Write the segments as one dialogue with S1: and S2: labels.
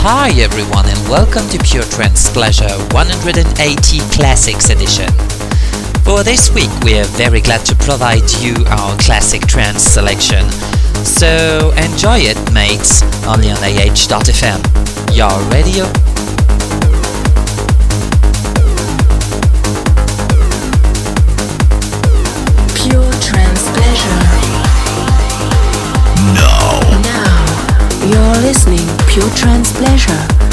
S1: Hi everyone and welcome to Pure Trance Pleasure 180 Classics Edition. For this week we are very glad to provide you our classic trance selection. So enjoy it mates, only on AH.fm. Your radio
S2: Pure Trance Pleasure.
S3: Now.
S2: Now, you're listening Pure Trance Pleasure.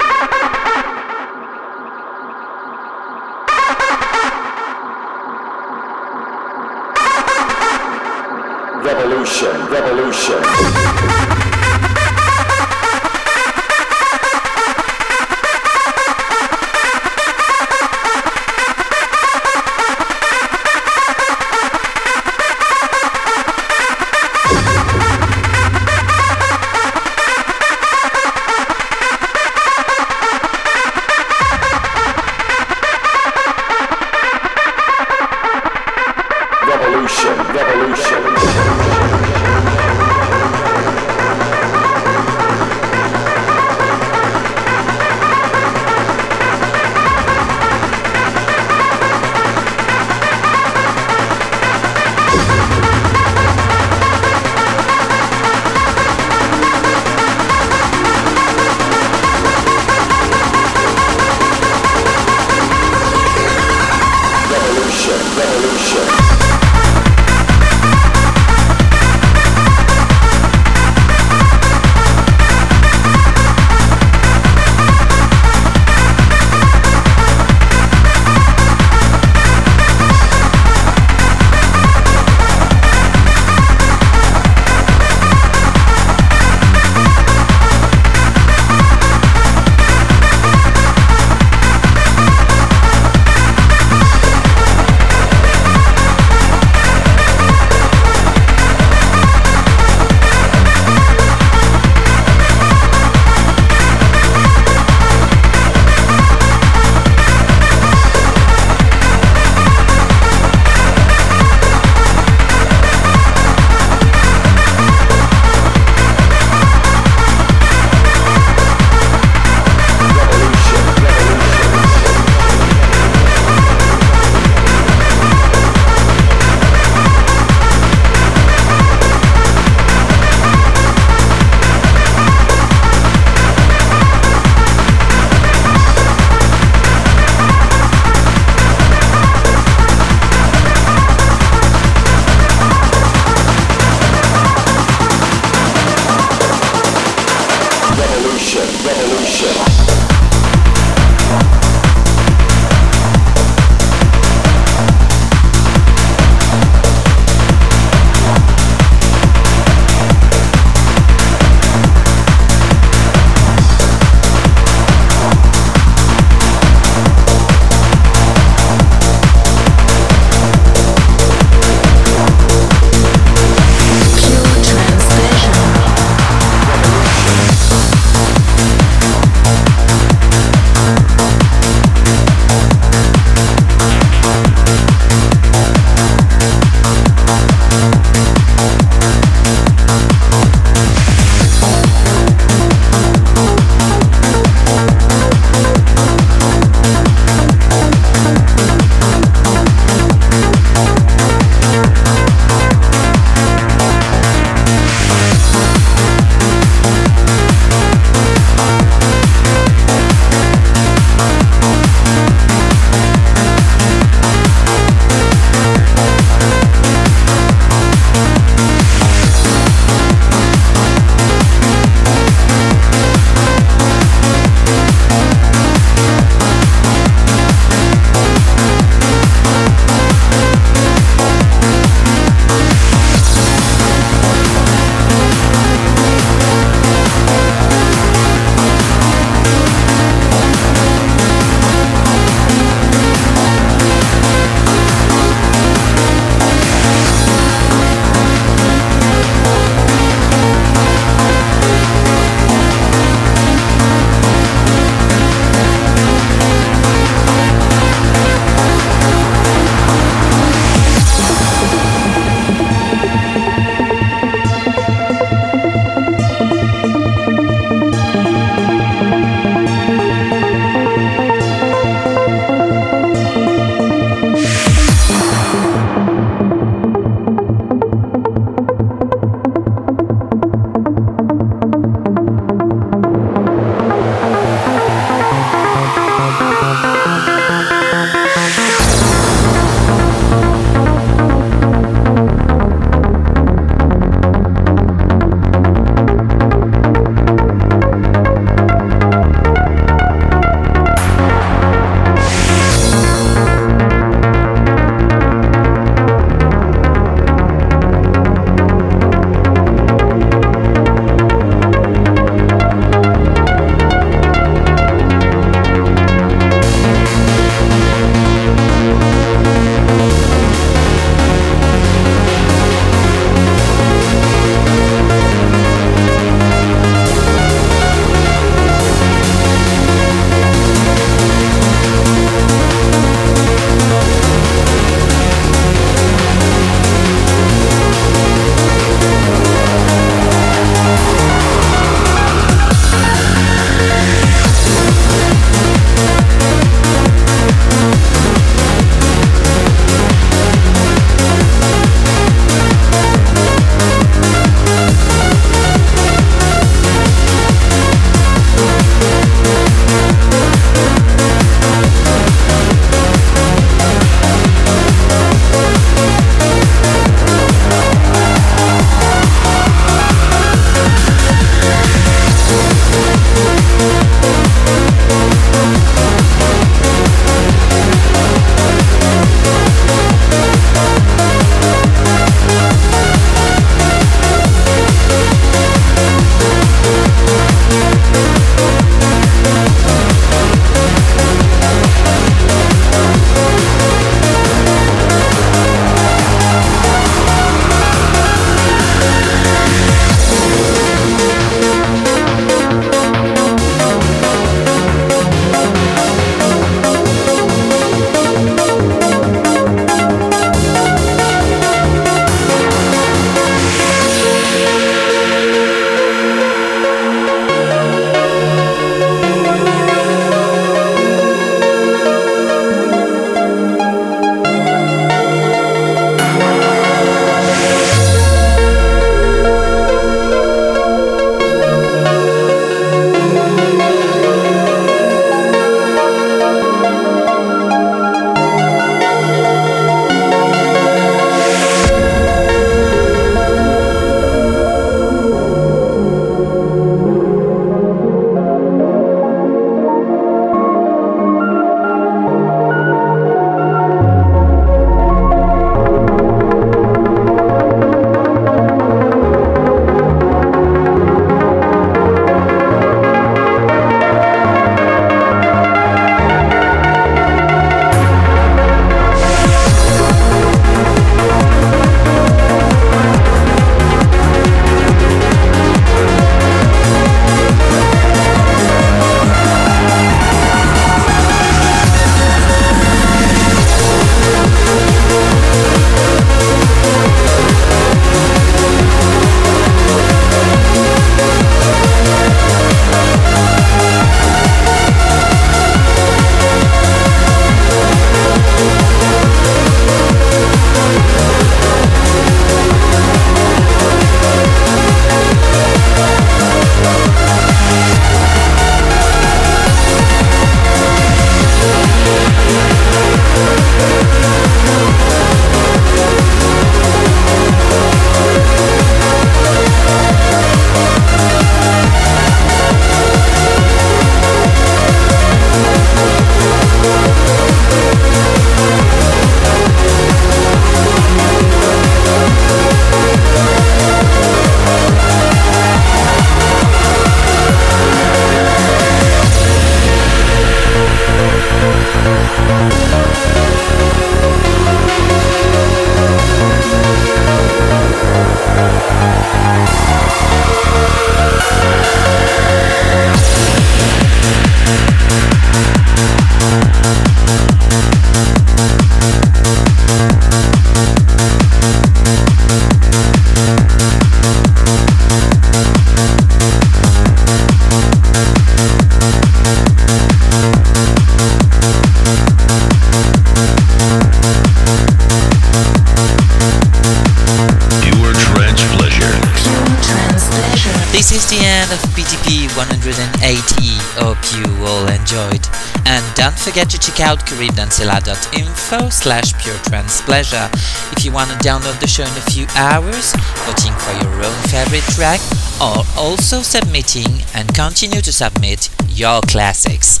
S1: Out caribdancila.info slash pure trance pleasure if you want to download the show in a few hours, voting for your own favorite track, or also submitting and continue to submit your classics.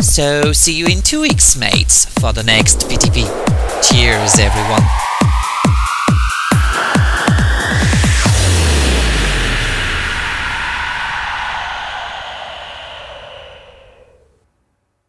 S1: So see you in two weeks, mates, for the next PTP. Cheers, everyone.